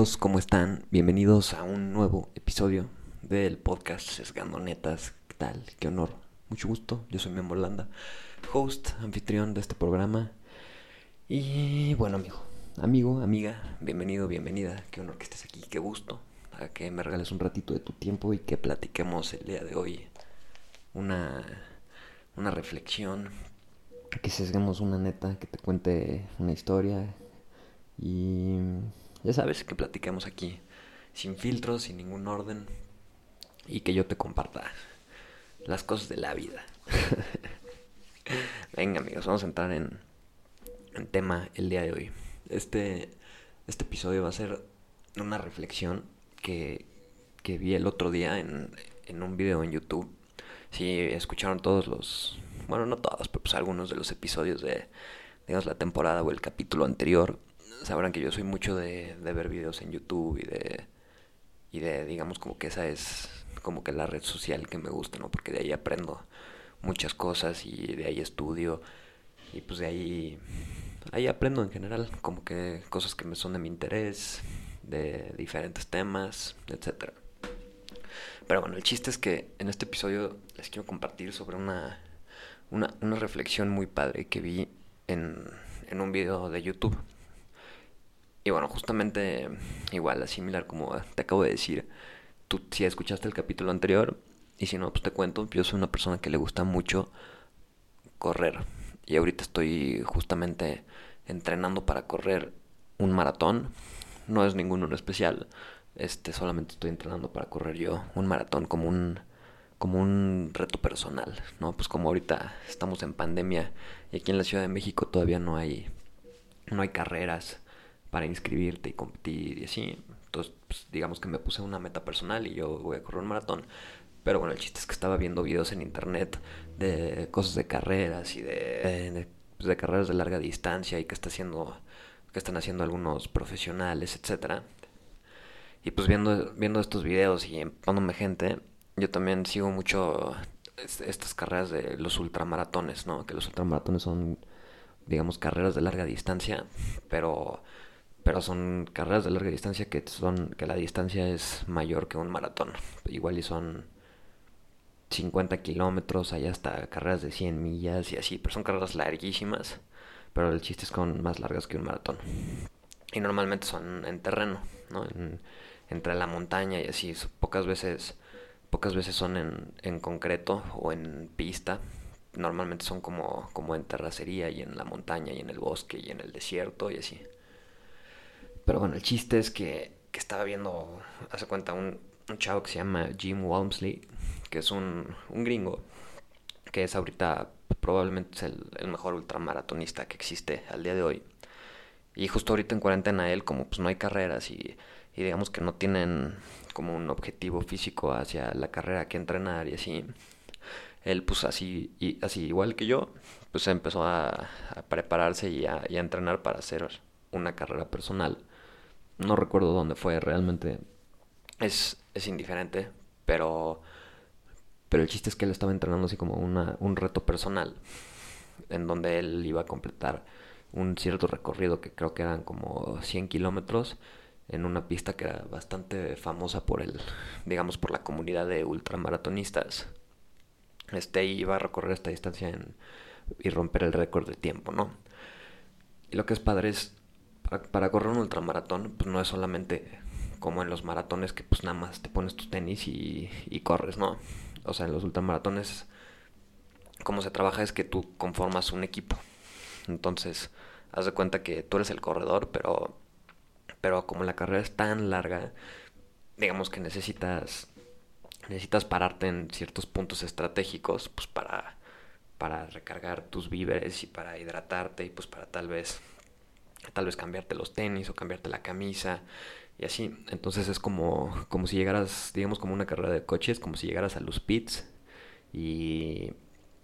amigos? ¿Cómo están? Bienvenidos a un nuevo episodio del podcast Sesgando Netas. ¿Qué tal? Qué honor. Mucho gusto. Yo soy Memo Landa, host, anfitrión de este programa. Y bueno, amigo, amigo, amiga, bienvenido, bienvenida. Qué honor que estés aquí, qué gusto. A que me regales un ratito de tu tiempo y que platiquemos el día de hoy una, una reflexión. Que sesguemos una neta, que te cuente una historia. Y ya sabes, que platiquemos aquí sin filtros, sin ningún orden. Y que yo te comparta las cosas de la vida. Venga amigos, vamos a entrar en, en tema el día de hoy. Este, este episodio va a ser una reflexión que, que vi el otro día en, en un video en YouTube. Si escucharon todos los, bueno, no todos, pero pues algunos de los episodios de, digamos, la temporada o el capítulo anterior, sabrán que yo soy mucho de, de ver videos en YouTube y de, y de, digamos, como que esa es como que la red social que me gusta, ¿no? Porque de ahí aprendo muchas cosas y de ahí estudio y pues de ahí ahí aprendo en general como que cosas que me son de mi interés de diferentes temas etcétera pero bueno el chiste es que en este episodio les quiero compartir sobre una una, una reflexión muy padre que vi en, en un video de YouTube y bueno justamente igual similar como te acabo de decir tú si escuchaste el capítulo anterior y si no, pues te cuento, yo soy una persona que le gusta mucho correr. Y ahorita estoy justamente entrenando para correr un maratón. No es ninguno en especial. Este, solamente estoy entrenando para correr yo un maratón como un como un reto personal, ¿no? Pues como ahorita estamos en pandemia y aquí en la Ciudad de México todavía no hay no hay carreras para inscribirte y competir y así. Entonces, pues, digamos que me puse una meta personal y yo voy a correr un maratón. Pero bueno, el chiste es que estaba viendo videos en internet de cosas de carreras y de, de, pues, de carreras de larga distancia y que está haciendo que están haciendo algunos profesionales, etcétera. Y pues viendo viendo estos videos y empándome gente, yo también sigo mucho estas carreras de los ultramaratones, ¿no? Que los ultramaratones son digamos carreras de larga distancia, pero pero son carreras de larga distancia que son que la distancia es mayor que un maratón. Igual y son 50 kilómetros, hay hasta carreras de 100 millas y así, pero son carreras larguísimas, pero el chiste es con más largas que un maratón. Y normalmente son en terreno, ¿no? En, entre la montaña y así, pocas veces pocas veces son en, en concreto o en pista. Normalmente son como, como en terracería y en la montaña y en el bosque y en el desierto y así. Pero bueno, el chiste es que, que estaba viendo, hace cuenta, un, un chavo que se llama Jim Walmsley, que es un, un gringo, que es ahorita probablemente es el, mejor ultramaratonista que existe al día de hoy. Y justo ahorita en cuarentena él, como pues no hay carreras y, y digamos que no tienen como un objetivo físico hacia la carrera que entrenar y así, él pues así, y, así igual que yo, pues empezó a, prepararse y a entrenar para hacer una carrera personal. No recuerdo dónde fue realmente. Es, es indiferente, pero pero el chiste es que él estaba entrenando así como una, un reto personal, en donde él iba a completar un cierto recorrido que creo que eran como 100 kilómetros en una pista que era bastante famosa por el, digamos, por la comunidad de ultramaratonistas. Este iba a recorrer esta distancia y romper el récord de tiempo, ¿no? Y lo que es padre es, para, correr un ultramaratón, pues no es solamente como en los maratones que pues nada más te pones tus tenis y, y corres, ¿no? o sea, en los ultramaratones, cómo se trabaja es que tú conformas un equipo. Entonces, haz de cuenta que tú eres el corredor, pero, pero como la carrera es tan larga, digamos que necesitas, necesitas pararte en ciertos puntos estratégicos, pues para, para recargar tus víveres y para hidratarte y pues para tal vez, tal vez cambiarte los tenis o cambiarte la camisa y así. Entonces es como, como si llegaras, digamos, como una carrera de coches, como si llegaras a los pits y,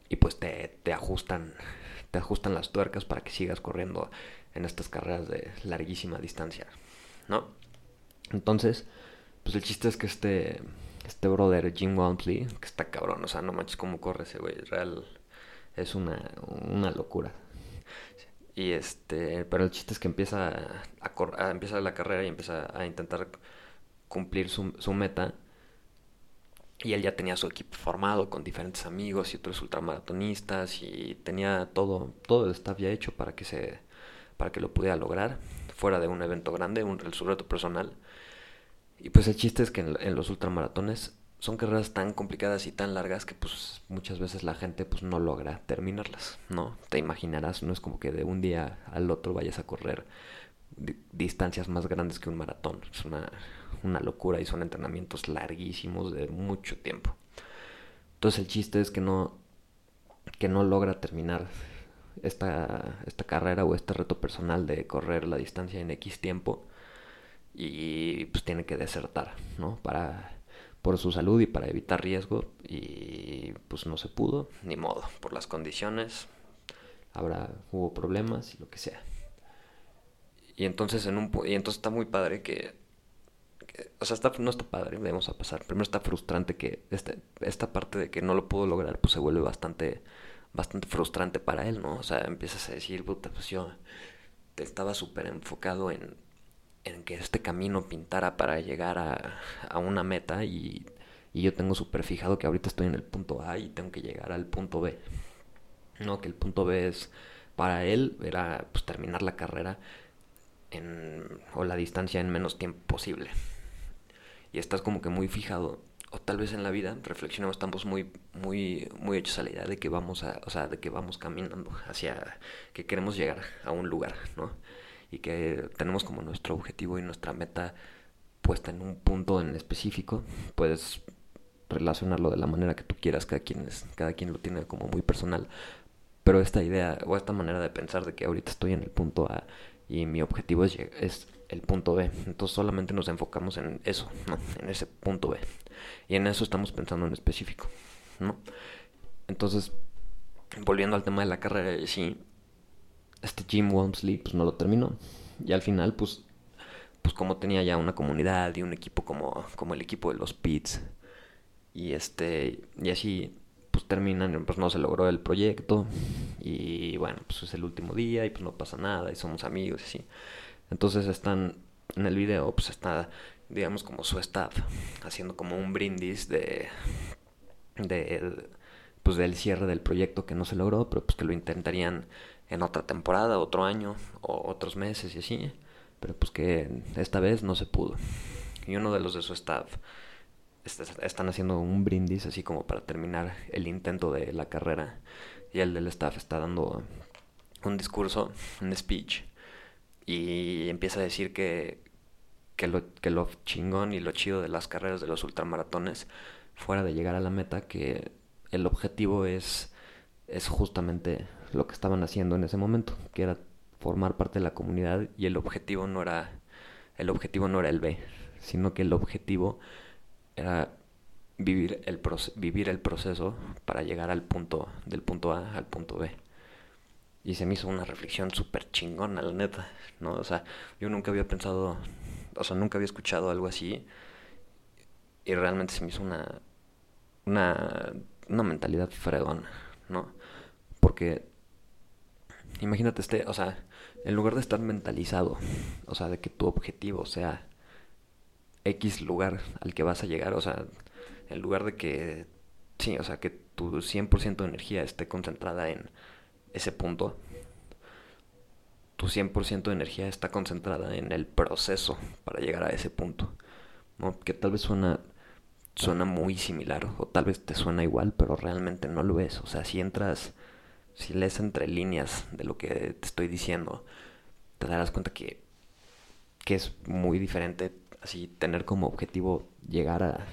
y pues te, te ajustan, te ajustan las tuercas para que sigas corriendo en estas carreras de larguísima distancia, ¿no? Entonces, pues el chiste es que este, este brother Jim Walmsley, que está cabrón, o sea, no manches cómo corre ese güey, real, es una, una locura. Y este, pero el chiste es que empieza a, empieza la carrera y empieza a intentar cumplir su, su meta. Y él ya tenía su equipo formado con diferentes amigos y otros ultramaratonistas y tenía todo, todo el staff ya hecho para que se, para que lo pudiera lograr fuera de un evento grande, un, su reto personal. Y pues el chiste es que en, los ultramaratones son carreras tan complicadas y tan largas que pues muchas veces la gente pues no logra terminarlas, ¿no? Te imaginarás, no es como que de un día al otro vayas a correr distancias más grandes que un maratón. Es una, una locura y son entrenamientos larguísimos de mucho tiempo. Entonces el chiste es que no, que no logra terminar esta, esta carrera o este reto personal de correr la distancia en X tiempo y pues tiene que desertar, ¿no? Para por su salud y para evitar riesgo y pues no se pudo, ni modo, por las condiciones habrá hubo problemas y lo que sea. Y entonces en un y entonces está muy padre que, o sea, está, no está padre, vamos a pasar. Primero está frustrante que este, esta parte de que no lo pudo lograr pues se vuelve bastante bastante frustrante para él, ¿no? O sea, empiezas a decir, puta, pues yo estaba súper enfocado en, en que este camino pintara para llegar a, a una meta y, y yo tengo súper fijado que ahorita estoy en el punto A y tengo que llegar al punto B. No, que el punto B es, para él, era pues terminar la carrera en, o la distancia en menos tiempo posible. Y estás como que muy fijado o tal vez en la vida reflexionamos estamos muy muy muy hechos a la idea de que vamos a o sea de que vamos caminando hacia que queremos llegar a un lugar no y que tenemos como nuestro objetivo y nuestra meta puesta en un punto en específico puedes relacionarlo de la manera que tú quieras cada quien es, cada quien lo tiene como muy personal pero esta idea o esta manera de pensar de que ahorita estoy en el punto A y mi objetivo es, es el punto B. Entonces solamente nos enfocamos en eso, ¿no? En ese punto B. Y en eso estamos pensando en específico, ¿no? Entonces, volviendo al tema de la carrera, sí, este Jim Walmsley pues no lo terminó. Y al final, pues, pues como tenía ya una comunidad y un equipo como, como el equipo de los Pits, y este, y así pues terminan, pues no se logró el proyecto y bueno, pues es el último día y pues no pasa nada y somos amigos y así. Entonces están en el video, pues está, digamos, como su staff haciendo como un brindis de, de pues del cierre del proyecto que no se logró, pero pues que lo intentarían en otra temporada, otro año o otros meses y así, pero pues que esta vez no se pudo. Y uno de los de su staff están haciendo un brindis así como para terminar el intento de la carrera y el del staff está dando un discurso, un speech y empieza a decir que, que, lo, que lo chingón y lo chido de las carreras de los ultramaratones fuera de llegar a la meta que el objetivo es es justamente lo que estaban haciendo en ese momento, que era formar parte de la comunidad y el objetivo no era el objetivo no era el B, sino que el objetivo era vivir el, vivir el proceso para llegar al punto, del punto A al punto B. Y se me hizo una reflexión súper chingona, la neta, ¿no? O sea, yo nunca había pensado, o sea, nunca había escuchado algo así. Y realmente se me hizo una, una, una mentalidad fregona, ¿no? Porque, imagínate este, o sea, en lugar de estar mentalizado, o sea, de que tu objetivo sea X lugar al que vas a llegar, o sea, en lugar de que, sí, o sea, que tu 100% de energía esté concentrada en ese punto, tu 100% de energía está concentrada en el proceso para llegar a ese punto. Que tal vez suena, suena muy similar, o tal vez te suena igual, pero realmente no lo es, o sea, si entras, si lees entre líneas de lo que te estoy diciendo, te darás cuenta que, que es muy diferente así tener como objetivo llegar a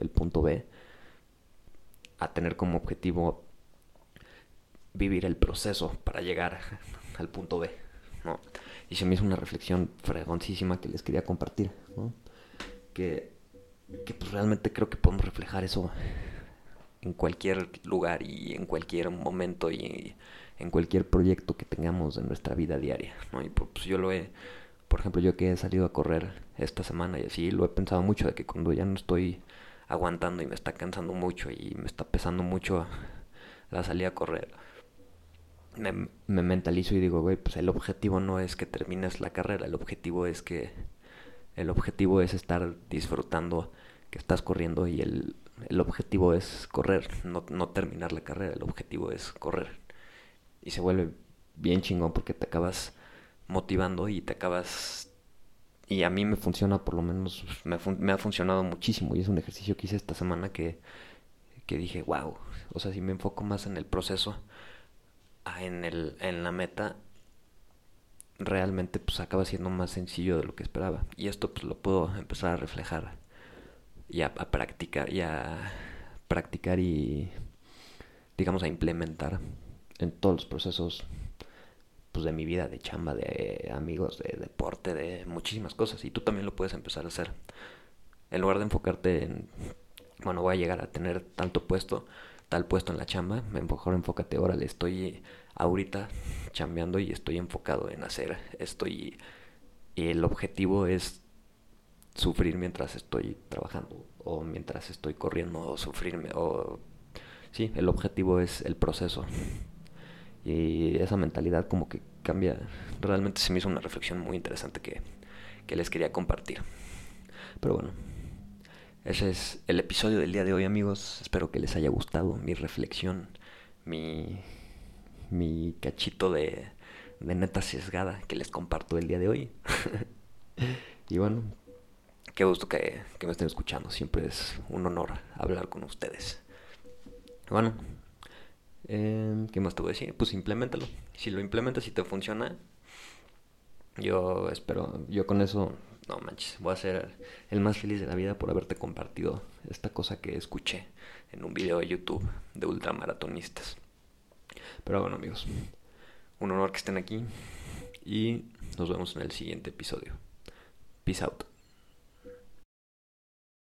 el punto B, a tener como objetivo vivir el proceso para llegar al punto B, ¿no? Y se me hizo una reflexión fregoncísima que les quería compartir, ¿no? Que, que pues realmente creo que podemos reflejar eso en cualquier lugar y en cualquier momento y en cualquier proyecto que tengamos en nuestra vida diaria, ¿no? Y pues yo lo he por ejemplo, yo que he salido a correr esta semana y así, lo he pensado mucho de que cuando ya no estoy aguantando y me está cansando mucho y me está pesando mucho la salida a correr, me, me mentalizo y digo, güey, pues el objetivo no es que termines la carrera, el objetivo es que el objetivo es estar disfrutando que estás corriendo y el, el objetivo es correr, no, no, terminar la carrera, el objetivo es correr. Y se vuelve bien chingón porque te acabas motivando y te acabas... Y a mí me funciona, por lo menos me, me ha funcionado muchísimo y es un ejercicio que hice esta semana que, que dije, wow, o sea, si me enfoco más en el proceso, en, el, en la meta, realmente pues acaba siendo más sencillo de lo que esperaba. Y esto pues lo puedo empezar a reflejar y a, practicar y a practicar y digamos a implementar en todos los procesos pues de mi vida, de chamba, de amigos, de deporte, de muchísimas cosas. Y tú también lo puedes empezar a hacer. En lugar de enfocarte en, bueno, voy a llegar a tener tanto puesto, tal puesto en la chamba, mejor enfócate, órale, estoy ahorita chambeando y estoy enfocado en hacer esto y, el objetivo es sufrir mientras estoy trabajando o mientras estoy corriendo o sufrirme o sí, el objetivo es el proceso. Y esa mentalidad como que cambia, realmente se me hizo una reflexión muy interesante que, que les quería compartir. Pero bueno, ese es el episodio del día de hoy amigos, espero que les haya gustado mi reflexión, mi mi cachito de, de neta sesgada que les comparto el día de hoy. y bueno, qué gusto que, me estén escuchando. Siempre es un honor hablar con ustedes. Bueno, eh, ¿qué más te voy a decir? Pues implementalo. Si lo implementas y te funciona, yo espero, yo con eso, no manches, voy a ser el más feliz de la vida por haberte compartido esta cosa que escuché en un video de YouTube de ultramaratonistas. Pero bueno amigos, un honor que estén aquí y nos vemos en el siguiente episodio. Peace out.